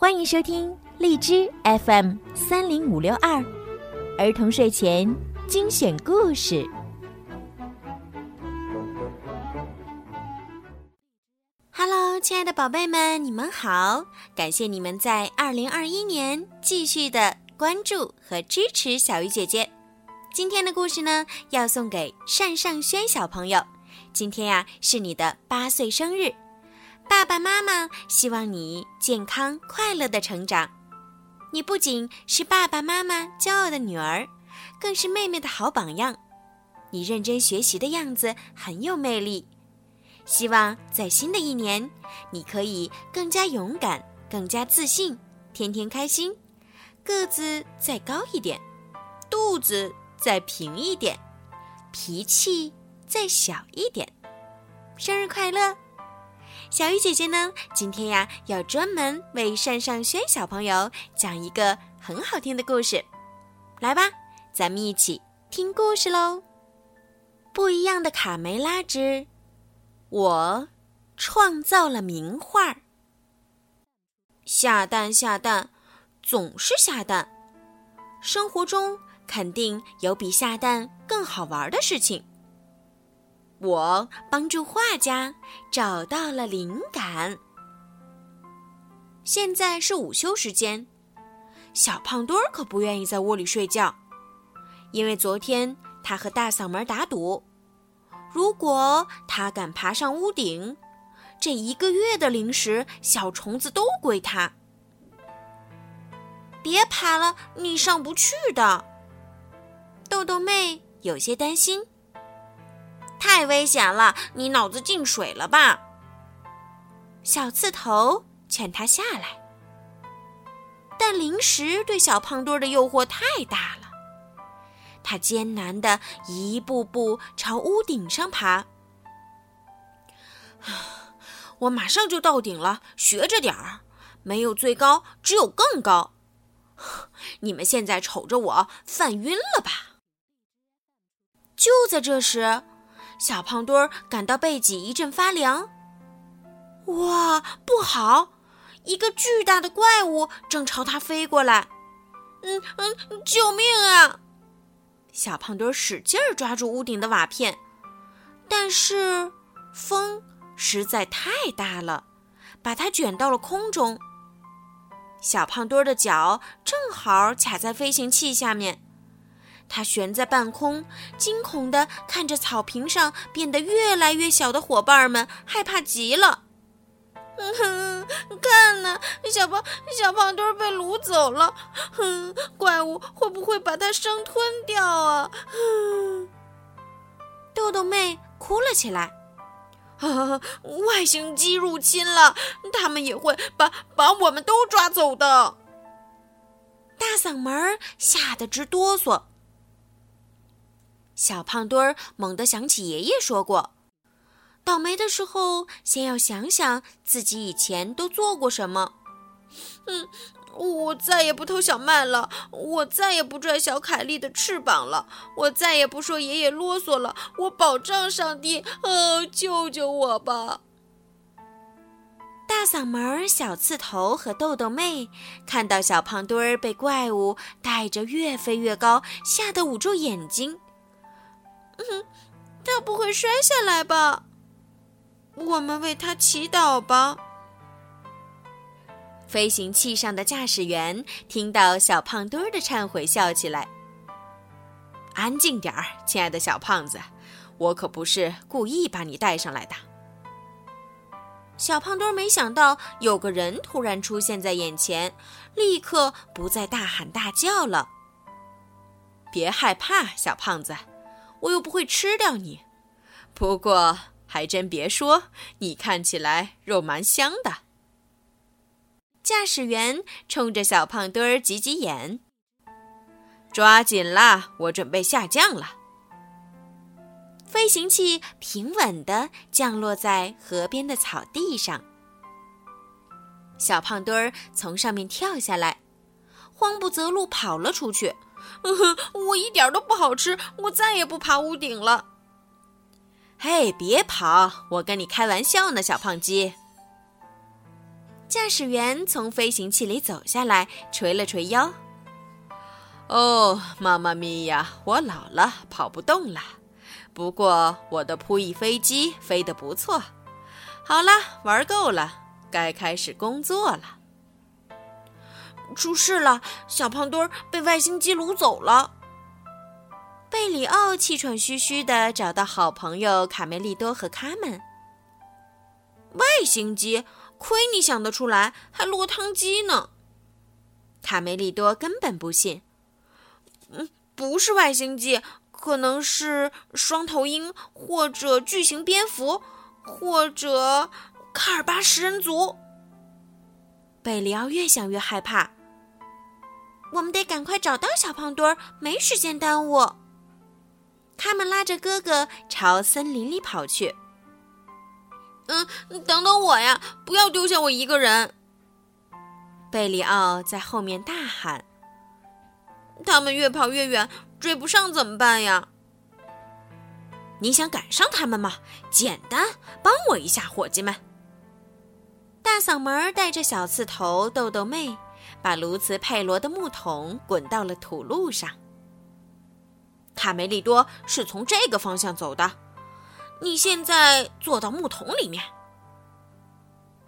欢迎收听荔枝 FM 三零五六二儿童睡前精选故事。Hello，亲爱的宝贝们，你们好！感谢你们在二零二一年继续的关注和支持小鱼姐姐。今天的故事呢，要送给单尚轩小朋友。今天呀，是你的八岁生日。爸爸妈妈希望你健康快乐的成长。你不仅是爸爸妈妈骄傲的女儿，更是妹妹的好榜样。你认真学习的样子很有魅力。希望在新的一年，你可以更加勇敢、更加自信，天天开心。个子再高一点，肚子再平一点，脾气再小一点。生日快乐！小鱼姐姐呢，今天呀要专门为单尚轩小朋友讲一个很好听的故事，来吧，咱们一起听故事喽。不一样的卡梅拉之，我创造了名画。下蛋下蛋，总是下蛋，生活中肯定有比下蛋更好玩的事情。我帮助画家找到了灵感。现在是午休时间，小胖墩儿可不愿意在窝里睡觉，因为昨天他和大嗓门打赌，如果他敢爬上屋顶，这一个月的零食、小虫子都归他。别爬了，你上不去的。豆豆妹有些担心。太危险了！你脑子进水了吧？小刺头劝他下来，但零食对小胖墩儿的诱惑太大了。他艰难的一步步朝屋顶上爬。我马上就到顶了，学着点儿，没有最高，只有更高。你们现在瞅着我犯晕了吧？就在这时。小胖墩儿感到背脊一阵发凉。哇，不好！一个巨大的怪物正朝他飞过来。嗯嗯，救命啊！小胖墩儿使劲儿抓住屋顶的瓦片，但是风实在太大了，把它卷到了空中。小胖墩儿的脚正好卡在飞行器下面。它悬在半空，惊恐地看着草坪上变得越来越小的伙伴们，害怕极了。嗯，看呐，小胖小胖墩被掳走了。哼，怪物会不会把它生吞掉啊？哼豆豆妹哭了起来。啊，外星机入侵了，他们也会把把我们都抓走的。大嗓门吓得直哆嗦。小胖墩儿猛地想起爷爷说过：“倒霉的时候，先要想想自己以前都做过什么。”嗯，我再也不偷小麦了，我再也不拽小凯莉的翅膀了，我再也不说爷爷啰嗦了。我保证，上帝，呃，救救我吧！大嗓门、小刺头和豆豆妹看到小胖墩儿被怪物带着越飞越高，吓得捂住眼睛。嗯，他不会摔下来吧？我们为他祈祷吧。飞行器上的驾驶员听到小胖墩儿的忏悔，笑起来。安静点儿，亲爱的小胖子，我可不是故意把你带上来的。小胖墩儿没想到有个人突然出现在眼前，立刻不再大喊大叫了。别害怕，小胖子。我又不会吃掉你，不过还真别说，你看起来肉蛮香的。驾驶员冲着小胖墩儿挤挤眼，抓紧啦，我准备下降了。飞行器平稳地降落在河边的草地上，小胖墩儿从上面跳下来，慌不择路跑了出去。嗯我一点都不好吃，我再也不爬屋顶了。嘿，别跑！我跟你开玩笑呢，小胖鸡。驾驶员从飞行器里走下来，捶了捶腰。哦，妈妈咪呀，我老了，跑不动了。不过我的扑翼飞机飞得不错。好了，玩够了，该开始工作了。出事了，小胖墩儿被外星机掳走了。贝里奥气喘吁吁地找到好朋友卡梅利多和卡门。外星机，亏你想得出来，还落汤鸡呢。卡梅利多根本不信。嗯，不是外星机，可能是双头鹰，或者巨型蝙蝠，或者卡尔巴食人族。贝里奥越想越害怕。我们得赶快找到小胖墩儿，没时间耽误。他们拉着哥哥朝森林里跑去。嗯，等等我呀！不要丢下我一个人。贝里奥在后面大喊：“他们越跑越远，追不上怎么办呀？”你想赶上他们吗？简单，帮我一下，伙计们！大嗓门带着小刺头豆豆妹。把卢茨佩罗的木桶滚到了土路上。卡梅利多是从这个方向走的，你现在坐到木桶里面。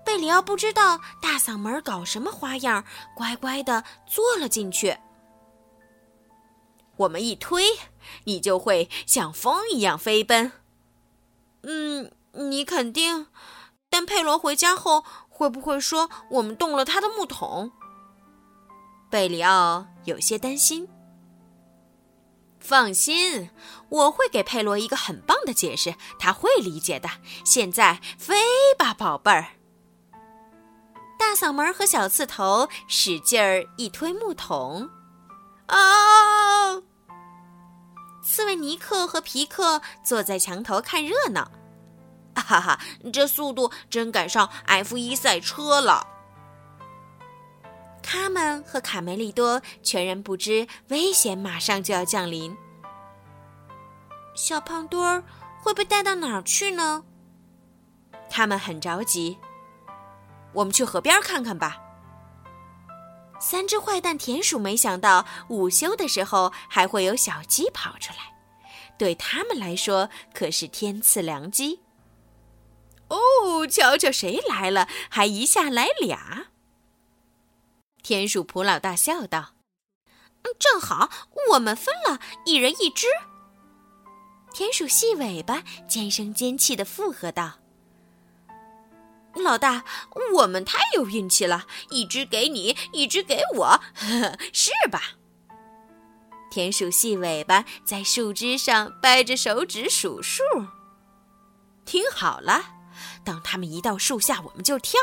贝里奥不知道大嗓门搞什么花样，乖乖的坐了进去。我们一推，你就会像风一样飞奔。嗯，你肯定？但佩罗回家后会不会说我们动了他的木桶？贝里奥有些担心。放心，我会给佩罗一个很棒的解释，他会理解的。现在飞吧，宝贝儿！大嗓门和小刺头使劲儿一推木桶，啊！刺猬尼克和皮克坐在墙头看热闹。哈哈，这速度真赶上 F 一赛车了。他们和卡梅利多全然不知危险马上就要降临。小胖墩儿会被带到哪儿去呢？他们很着急。我们去河边看看吧。三只坏蛋田鼠没想到午休的时候还会有小鸡跑出来，对他们来说可是天赐良机。哦，瞧瞧谁来了，还一下来俩。田鼠普老大笑道：“嗯正好，我们分了一人一只。”田鼠细尾巴尖声尖气的附和道：“老大，我们太有运气了，一只给你，一只给我，呵 呵是吧？”田鼠细尾巴在树枝上掰着手指数数。听好了，等他们一到树下，我们就跳。”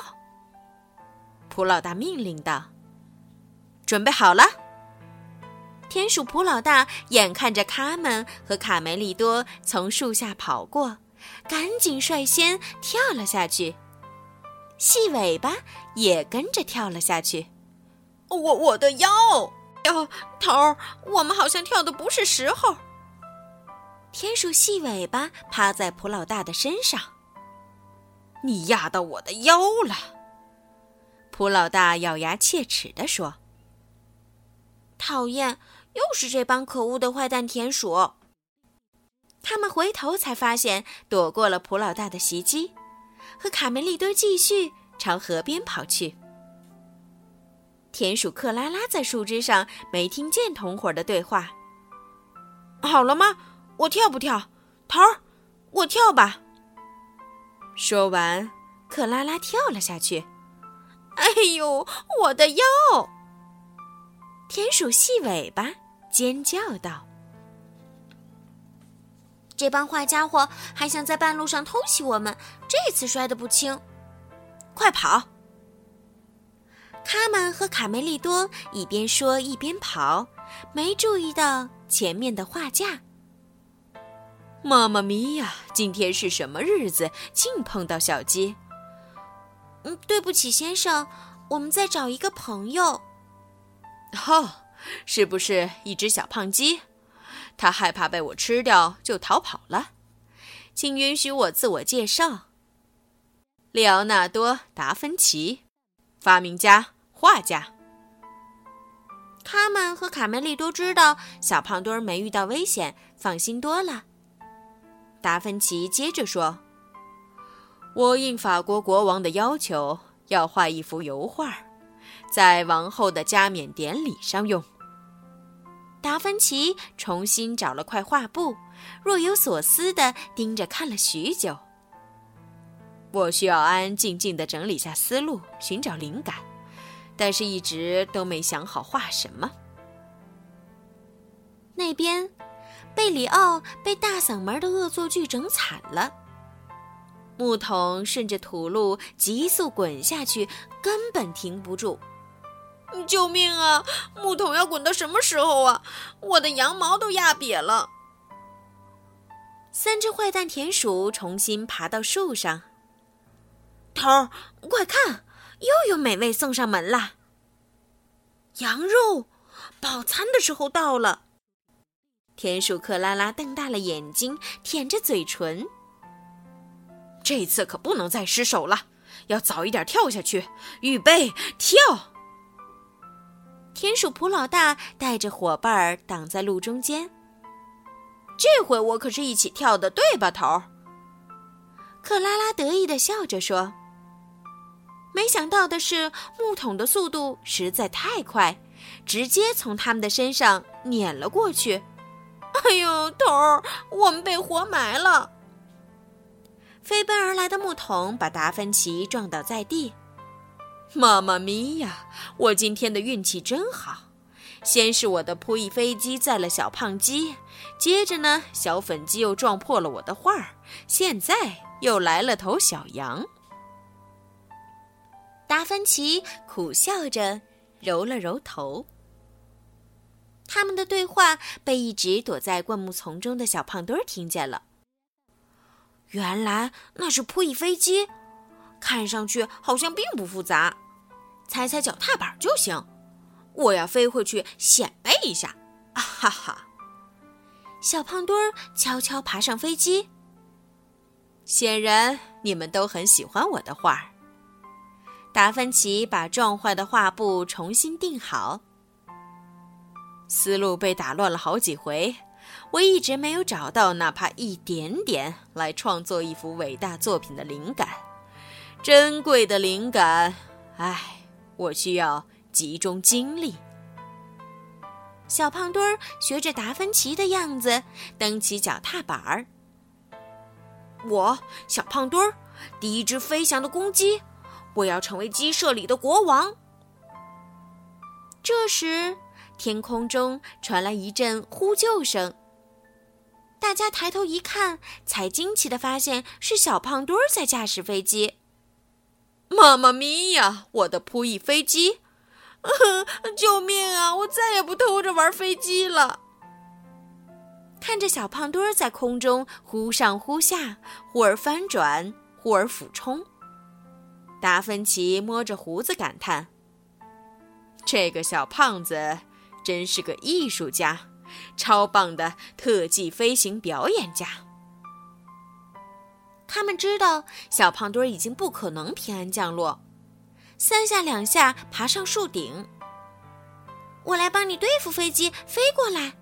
普老大命令道。准备好了，田鼠普老大眼看着卡门和卡梅利多从树下跑过，赶紧率先跳了下去，细尾巴也跟着跳了下去。我我的腰哟，头儿，我们好像跳的不是时候。田鼠细尾巴趴在普老大的身上，你压到我的腰了。普老大咬牙切齿地说。讨厌，又是这帮可恶的坏蛋田鼠！他们回头才发现，躲过了普老大的袭击，和卡梅利多继续朝河边跑去。田鼠克拉拉在树枝上没听见同伙的对话。好了吗？我跳不跳？头儿，我跳吧。说完，克拉拉跳了下去。哎呦，我的腰！田鼠细尾巴尖叫道：“这帮坏家伙还想在半路上偷袭我们，这次摔得不轻！快跑！”卡门和卡梅利多一边说一边跑，没注意到前面的画架。妈妈咪呀，今天是什么日子？竟碰到小鸡！嗯，对不起，先生，我们在找一个朋友。哦，是不是一只小胖鸡？它害怕被我吃掉，就逃跑了。请允许我自我介绍：利奥纳多·达芬奇。发明家、画家。他们和卡梅利多知道小胖墩儿没遇到危险，放心多了。达芬奇接着说：“我应法国国王的要求，要画一幅油画，在王后的加冕典礼上用。”达芬奇重新找了块画布，若有所思地盯着看了许久。我需要安安静静地整理下思路，寻找灵感，但是一直都没想好画什么。那边，贝里奥被大嗓门的恶作剧整惨了，木桶顺着土路急速滚下去，根本停不住。救命啊！木桶要滚到什么时候啊？我的羊毛都压瘪了。三只坏蛋田鼠重新爬到树上。头儿，快看，又有美味送上门啦！羊肉，饱餐的时候到了。田鼠克拉拉瞪大了眼睛，舔着嘴唇。这次可不能再失手了，要早一点跳下去。预备，跳！田鼠普老大带着伙伴儿挡在路中间。这回我可是一起跳的，对吧，头？克拉拉得意的笑着说。没想到的是，木桶的速度实在太快，直接从他们的身上碾了过去。哎呦，头儿，我们被活埋了！飞奔而来的木桶把达芬奇撞倒在地。妈妈咪呀，我今天的运气真好！先是我的扑翼飞机载了小胖鸡，接着呢，小粉鸡又撞破了我的画儿，现在又来了头小羊。达芬奇苦笑着，揉了揉头。他们的对话被一直躲在灌木丛中的小胖墩儿听见了。原来那是扑翼飞机，看上去好像并不复杂，踩踩脚踏板就行。我要飞回去显摆一下，啊哈哈！小胖墩儿悄悄爬上飞机。显然你们都很喜欢我的画。达芬奇把撞坏的画布重新钉好。思路被打乱了好几回，我一直没有找到哪怕一点点来创作一幅伟大作品的灵感。珍贵的灵感，唉，我需要集中精力。小胖墩儿学着达芬奇的样子蹬起脚踏板儿。我，小胖墩儿，第一只飞翔的公鸡。我要成为鸡舍里的国王。这时，天空中传来一阵呼救声。大家抬头一看，才惊奇的发现是小胖墩儿在驾驶飞机。妈妈咪呀！我的扑翼飞机！救命啊！我再也不偷着玩飞机了。看着小胖墩儿在空中忽上忽下，忽而翻转，忽而俯冲。达芬奇摸着胡子感叹：“这个小胖子真是个艺术家，超棒的特技飞行表演家。”他们知道小胖墩儿已经不可能平安降落，三下两下爬上树顶。我来帮你对付飞机，飞过来。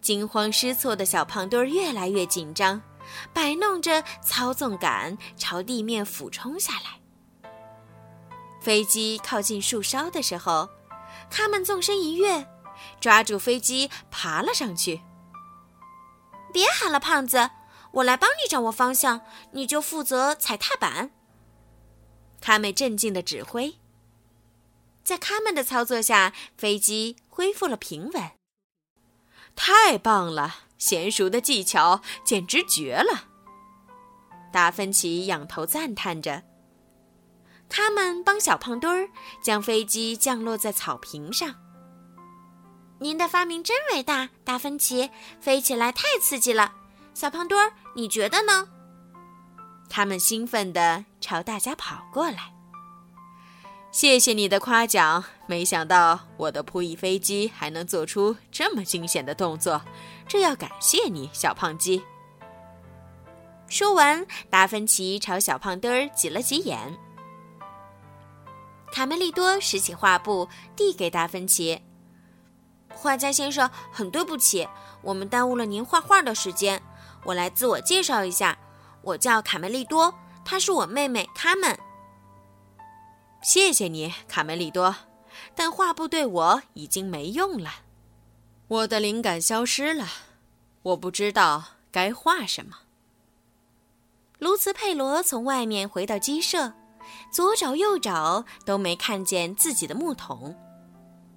惊慌失措的小胖墩儿越来越紧张。摆弄着操纵杆朝地面俯冲下来。飞机靠近树梢的时候，他们纵身一跃，抓住飞机爬了上去。别喊了，胖子，我来帮你掌握方向，你就负责踩踏板。卡美镇静的指挥。在卡门的操作下，飞机恢复了平稳。太棒了！娴熟的技巧简直绝了，达芬奇仰头赞叹着。他们帮小胖墩儿将飞机降落在草坪上。您的发明真伟大，达芬奇，飞起来太刺激了。小胖墩儿，你觉得呢？他们兴奋地朝大家跑过来。谢谢你的夸奖，没想到我的扑翼飞机还能做出这么惊险的动作。这要感谢你，小胖鸡。说完，达芬奇朝小胖墩儿挤了挤眼。卡梅利多拾起画布，递给达芬奇。画家先生，很对不起，我们耽误了您画画的时间。我来自我介绍一下，我叫卡梅利多，她是我妹妹卡门。谢谢你，卡梅利多，但画布对我已经没用了，我的灵感消失了，我不知道该画什么。卢茨佩罗从外面回到鸡舍，左找右找都没看见自己的木桶。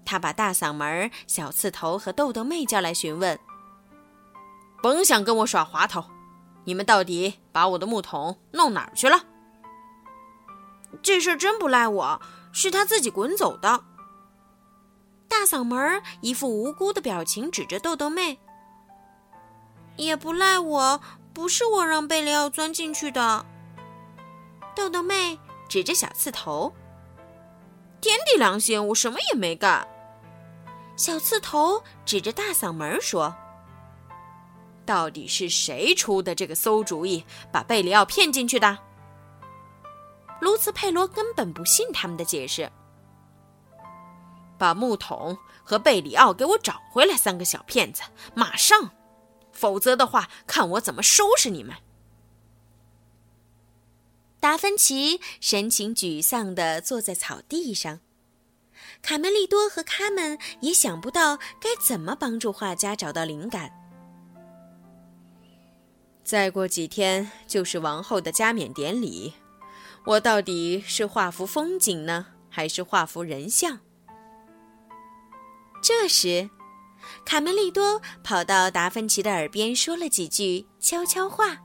他把大嗓门、小刺头和豆豆妹叫来询问：“甭想跟我耍滑头，你们到底把我的木桶弄哪儿去了？”这事真不赖我，是他自己滚走的。大嗓门一副无辜的表情，指着豆豆妹：“也不赖我，不是我让贝里奥钻进去的。”豆豆妹指着小刺头：“天地良心，我什么也没干。”小刺头指着大嗓门说：“到底是谁出的这个馊主意，把贝里奥骗进去的？”卢茨佩罗根本不信他们的解释。把木桶和贝里奥给我找回来，三个小骗子，马上！否则的话，看我怎么收拾你们！达芬奇神情沮丧地坐在草地上。卡梅利多和卡门也想不到该怎么帮助画家找到灵感。再过几天就是王后的加冕典礼，我到底是画幅风景呢，还是画幅人像？这时，卡梅利多跑到达芬奇的耳边说了几句悄悄话：“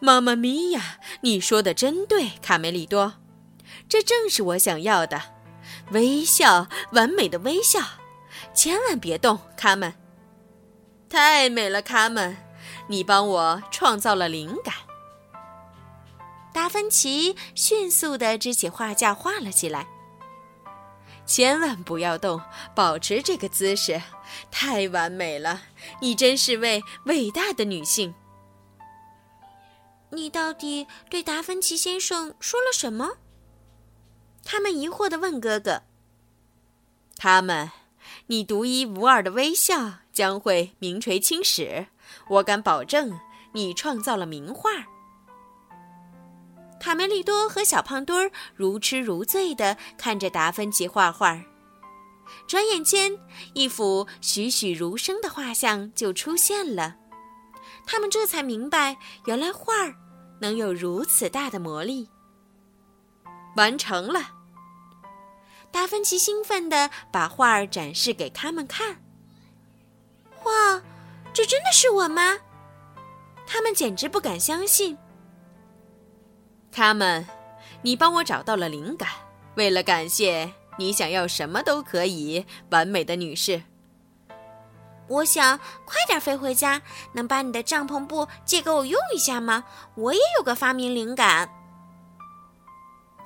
妈妈咪呀，你说的真对，卡梅利多，这正是我想要的。”微笑，完美的微笑，千万别动，卡门。太美了，卡门，你帮我创造了灵感。达芬奇迅速地支起画架画了起来。千万不要动，保持这个姿势，太完美了。你真是位伟大的女性。你到底对达芬奇先生说了什么？他们疑惑地问哥哥：“他们，你独一无二的微笑将会名垂青史。我敢保证，你创造了名画。”卡梅利多和小胖墩儿如痴如醉地看着达芬奇画画。转眼间，一幅栩栩如生的画像就出现了。他们这才明白，原来画儿能有如此大的魔力。完成了。达芬奇兴奋地把画儿展示给他们看。哇，这真的是我吗？他们简直不敢相信。他们，你帮我找到了灵感。为了感谢你，想要什么都可以。完美的女士，我想快点飞回家。能把你的帐篷布借给我用一下吗？我也有个发明灵感。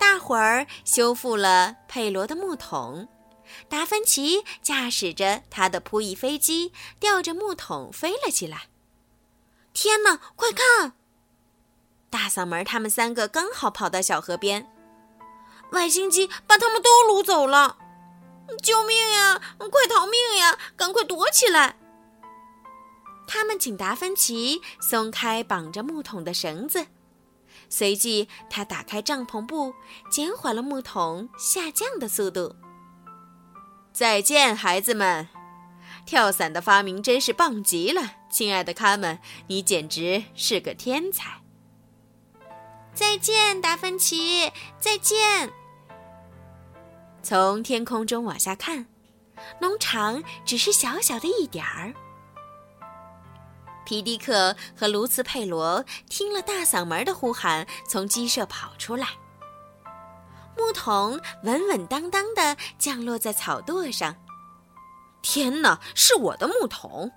大伙儿修复了佩罗的木桶，达芬奇驾驶着他的扑翼飞机，吊着木桶飞了起来。天哪，快看！大嗓门他们三个刚好跑到小河边，外星机把他们都掳走了！救命呀！快逃命呀！赶快躲起来！他们请达芬奇松开绑着木桶的绳子。随即，他打开帐篷布，减缓了木桶下降的速度。再见，孩子们！跳伞的发明真是棒极了，亲爱的卡门，你简直是个天才。再见，达芬奇！再见。从天空中往下看，农场只是小小的一点儿。皮迪克和卢茨佩罗听了大嗓门的呼喊，从鸡舍跑出来。木桶稳稳当当的降落在草垛上。天哪，是我的木桶！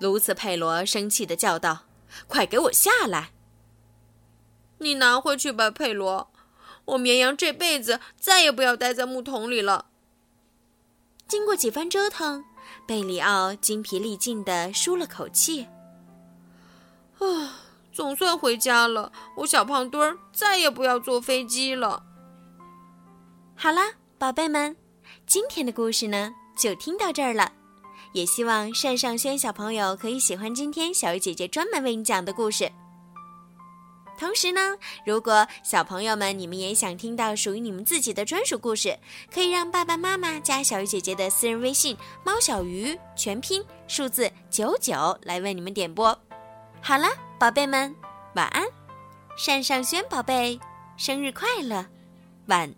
卢茨佩罗生气的叫道：“快给我下来！你拿回去吧，佩罗。我绵羊这辈子再也不要待在木桶里了。”经过几番折腾。贝里奥精疲力尽地舒了口气。总算回家了！我小胖墩儿再也不要坐飞机了。好啦，宝贝们，今天的故事呢就听到这儿了。也希望单尚轩小朋友可以喜欢今天小鱼姐姐专门为你讲的故事。同时呢，如果小朋友们你们也想听到属于你们自己的专属故事，可以让爸爸妈妈加小鱼姐姐的私人微信“猫小鱼”全拼数字九九来为你们点播。好了，宝贝们，晚安。单尚轩宝贝，生日快乐，晚。